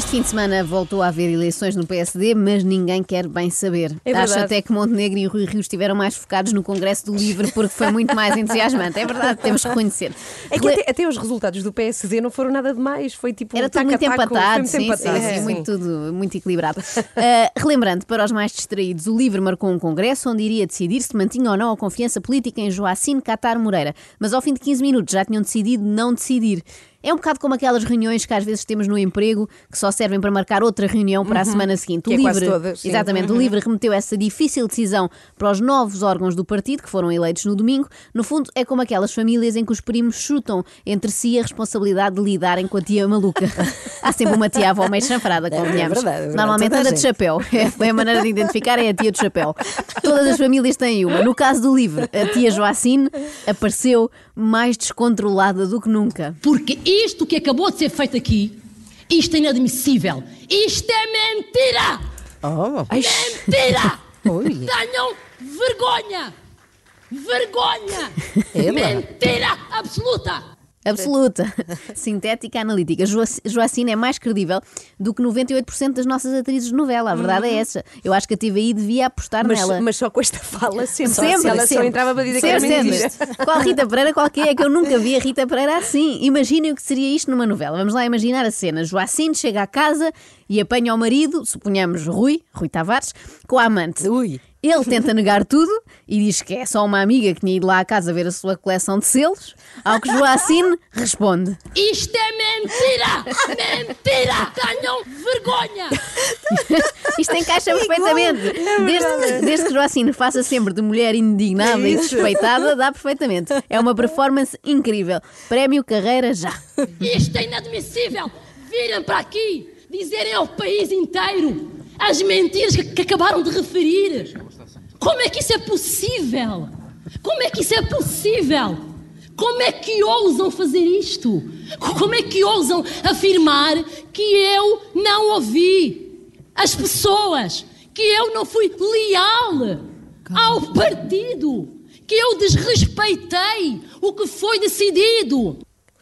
Este fim de semana voltou a haver eleições no PSD, mas ninguém quer bem saber. É Acho verdade. até que Montenegro e Rui Rio estiveram mais focados no Congresso do Livre porque foi muito mais entusiasmante. É verdade, temos que reconhecer. É que até, até os resultados do PSD não foram nada demais. Foi tipo Era tudo muito empatado, muito sim, empatado. sim, sim, É. muito, tudo, muito equilibrado. Uh, relembrando, para os mais distraídos, o LIVRE marcou um congresso onde iria decidir se mantinha ou não a confiança política em Joacine Catar Moreira, mas ao fim de 15 minutos já tinham decidido não decidir. É um bocado como aquelas reuniões que às vezes temos no emprego que só servem para marcar outra reunião para a semana seguinte. Que é quase todas. Exatamente, o LIVRE remeteu essa difícil decisão para os novos órgãos do partido que foram eleitos no domingo. No fundo, é como aquelas famílias em que os primos chutam entre si a responsabilidade de lidarem com a tia maluca. Há sempre uma tia avó meio chanfrada, convenhamos. verdade, é verdade. Normalmente anda de chapéu. É a maneira de identificar é a tia do chapéu. Todas as famílias têm uma. No caso do LIVRE, a tia Joacine apareceu mais descontrolada do que nunca. Porque isto que acabou de ser feito aqui, isto é inadmissível. Isto é mentira! Oh. Mentira! Ui. Tenham vergonha! Vergonha! Ela. Mentira absoluta! Absoluta. Sintética analítica. Joa- Joacine é mais credível do que 98% das nossas atrizes de novela. A verdade é essa. Eu acho que a TVI devia apostar Mas, nela. mas só com esta fala sempre. Sempre, Se ela só sempre. entrava para dizer que era Sempre, mentira. sempre. Qual Rita Pereira, qualquer é que eu nunca vi a Rita Pereira assim. Imaginem o que seria isto numa novela. Vamos lá imaginar a cena. Joacine chega à casa e apanha o marido, suponhamos Rui, Rui Tavares, com a amante. Ui. Ele tenta negar tudo e diz que é só uma amiga que tinha ido lá à casa ver a sua coleção de selos, ao que Joacine responde. Isto é mentira! Mentira! Tenham vergonha! Isto encaixa perfeitamente. Desde, desde que Joacine faça sempre de mulher indignada e suspeitada, dá perfeitamente. É uma performance incrível. Prémio Carreira já. Isto é inadmissível! Virem para aqui! Dizerem ao país inteiro as mentiras que, que acabaram de referir! Como é que isso é possível? Como é que isso é possível? Como é que ousam fazer isto? Como é que ousam afirmar que eu não ouvi as pessoas? Que eu não fui leal ao partido? Que eu desrespeitei o que foi decidido?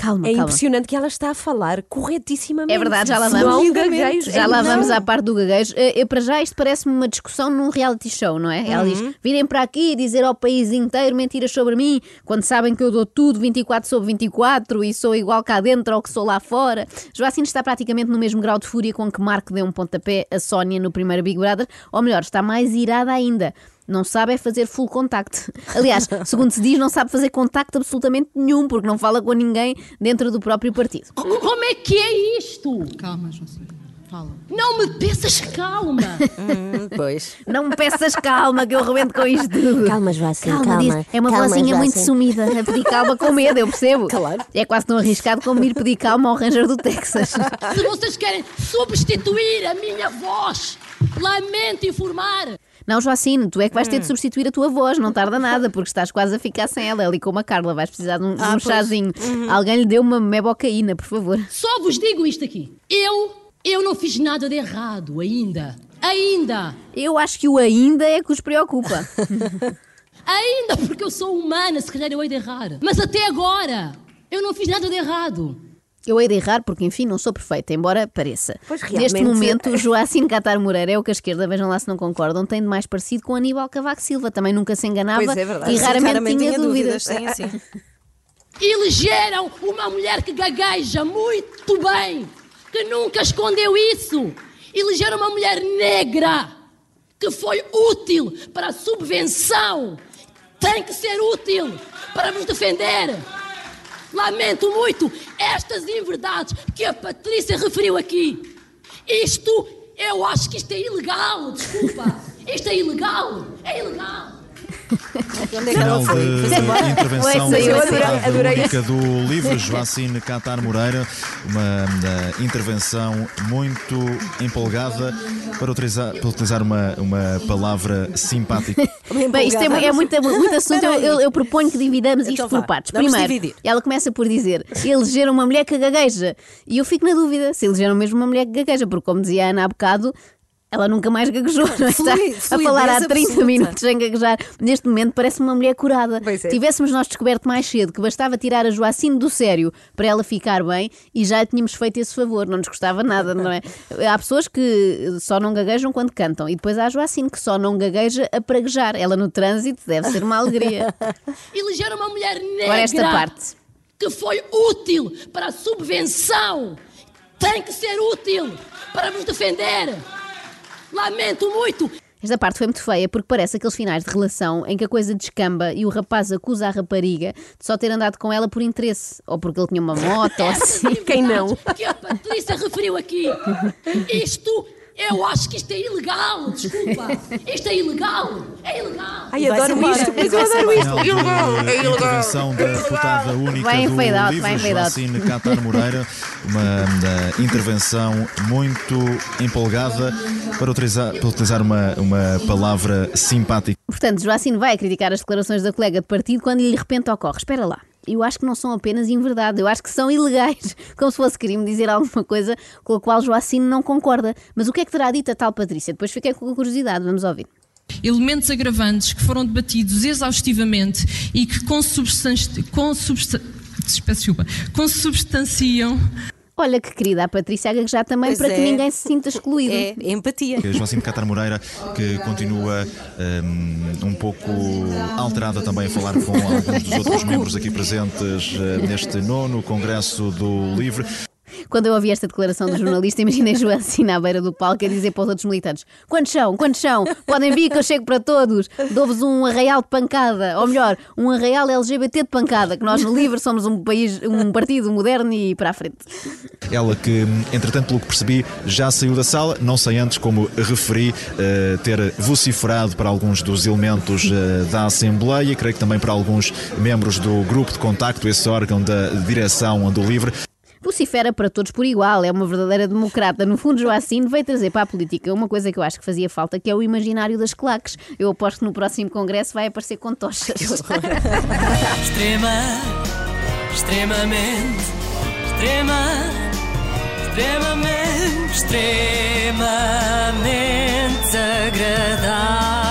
Calma, É calma. impressionante que ela está a falar corretíssimamente. É verdade, já lá vamos. um gaguejo, Já é lá não. vamos à parte do gaguejo. Eh, eh, Para já isto parece-me uma discussão num reality show, não é? Ela diz: virem para aqui dizer ao país inteiro mentiras sobre mim, quando sabem que eu dou tudo 24 sobre 24 e sou igual cá dentro ao que sou lá fora. Joacine está praticamente no mesmo grau de fúria com que Marco deu um pontapé a Sónia no primeiro Big Brother, ou melhor, está mais irada ainda. Não sabe é fazer full contact. Aliás, segundo se diz, não sabe fazer contacto absolutamente nenhum, porque não fala com ninguém dentro do próprio partido. Co- Como é que é isto? Calma, Joacine. Fala. Não me peças calma. Hum, Pois. Não me peças calma, que eu rebento com isto tudo. Calma, Joacine, calma. diz. É uma Calma, vozinha muito sumida, a pedir calma com medo, eu percebo. Claro. É quase tão arriscado como ir pedir calma ao Ranger do Texas. Se vocês querem substituir a minha voz, lamento informar. Não, Joacine, tu é que vais ter de substituir a tua voz, não tarda nada, porque estás quase a ficar sem ela. Ali como a Carla, vais precisar de um, de um chazinho. Alguém lhe deu uma mebocaína, por favor. Só vos digo isto aqui. Eu, eu não fiz nada de errado ainda. Ainda. Eu acho que o ainda é que os preocupa. Ainda porque eu sou humana, se calhar eu hei de errar. Mas até agora, eu não fiz nada de errado. Eu hei de errar porque, enfim, não sou perfeita, embora pareça. Pois, Neste realmente- momento, Joacine Catar Moreira é o que a esquerda, vejam lá se não concordam, tem de mais parecido com Aníbal Cavaco Silva. Também nunca se enganava Pois é verdade. e Sim, raramente, tinha, dúvidas. Sim, sim. Elegeram uma mulher que gagueja muito bem, que nunca escondeu isso. Elegeram uma mulher negra, que foi útil para a subvenção. Tem que ser útil para vos defender. Lamento muito estas inverdades que a Patrícia referiu aqui. Isto, eu acho que isto é ilegal, desculpa. Isto é ilegal, é ilegal. Final foi? de embora? intervenção da única do livro Joacine Catar Moreira, uma eh, intervenção muito empolgada para utilizar, para utilizar uma, uma palavra simpática. Bem, isto é, é muito, muito assunto. Eu, eu- eu proponho que dividamos isto Então por partes. Primeiro, ela começa por dizer: elegeram uma mulher que gagueja. E eu fico na dúvida se elegeram mesmo uma mulher que gagueja, porque, como dizia a Ana há bocado, Ela nunca mais gaguejou, não é? Está a falar há 30 absoluta. minutos sem gaguejar. Neste momento parece uma mulher curada. Pois é. Tivéssemos nós descoberto mais cedo que bastava tirar a Joacine do sério para ela ficar bem e já lhe tínhamos feito esse favor, não nos custava nada, não é? Há pessoas que só não gaguejam quando cantam e depois há a Joacine que só não gagueja a praguejar. Ela no trânsito deve ser uma alegria. Elegeram uma mulher negra Agora esta parte. que foi útil para a subvenção. Tem que ser útil para vos defender. Lamento muito. Esta parte foi muito feia porque parece aqueles finais de relação em que a coisa descamba e o rapaz acusa a rapariga de só ter andado com ela por interesse ou porque ele tinha uma moto ou assim. Quem não? Que a Patrícia referiu aqui. Isto, eu acho que isto é ilegal. Desculpa. Isto é ilegal. É ilegal. Ai, adoro isto, mas eu adoro isto. Final de intervenção da deputada única Vai em do out, livro, vai em fade out. Joacine Catar Moreira, uma intervenção muito empolgada para utilizar, para utilizar uma, uma palavra simpática. Portanto, Joacine vai criticar as declarações da colega de partido quando lhe de repente ocorre. Espera lá. Eu acho que não são apenas inverdade, eu acho que são ilegais. Como se fosse crime dizer alguma coisa com a qual Joacine não concorda. Mas o que é que terá dito a tal Patrícia? Depois fiquei com curiosidade, vamos ouvir. elementos agravantes que foram debatidos exaustivamente e que consubstan- consubstan- peço desculpa, consubstanciam Olha que querida a Patrícia gaguejar também Pois para que é. ninguém se sinta excluído. É, é empatia. A Joacine Catar Moreira, que continua hum, um pouco alterada também a falar com alguns dos outros membros aqui presentes eh, neste nono Congresso do Livre. Quando eu ouvi esta declaração do jornalista, imaginei Joacine à beira do palco a dizer para os outros militantes: quantos são? Quantos são? Podem vir que eu chego para todos. Dou-vos um arraial de pancada. Ou melhor, um arraial LGBT de pancada, que nós no Livre somos um país, um partido moderno e para a frente. Ela que, entretanto, pelo que percebi, já saiu da sala, não sei antes, como referi, eh, ter vociferado para alguns dos elementos eh, da Assembleia, creio que também para alguns membros do grupo de contacto, esse órgão da direção do Livre. Vocifera para todos por igual, é uma verdadeira democrata. No fundo, Joacine veio trazer para a política uma coisa que eu acho que fazia falta, que é o imaginário das claques. Eu aposto que no próximo congresso vai aparecer com tochas. Extrema, extremamente, extrema, extremamente, extremamente agradável.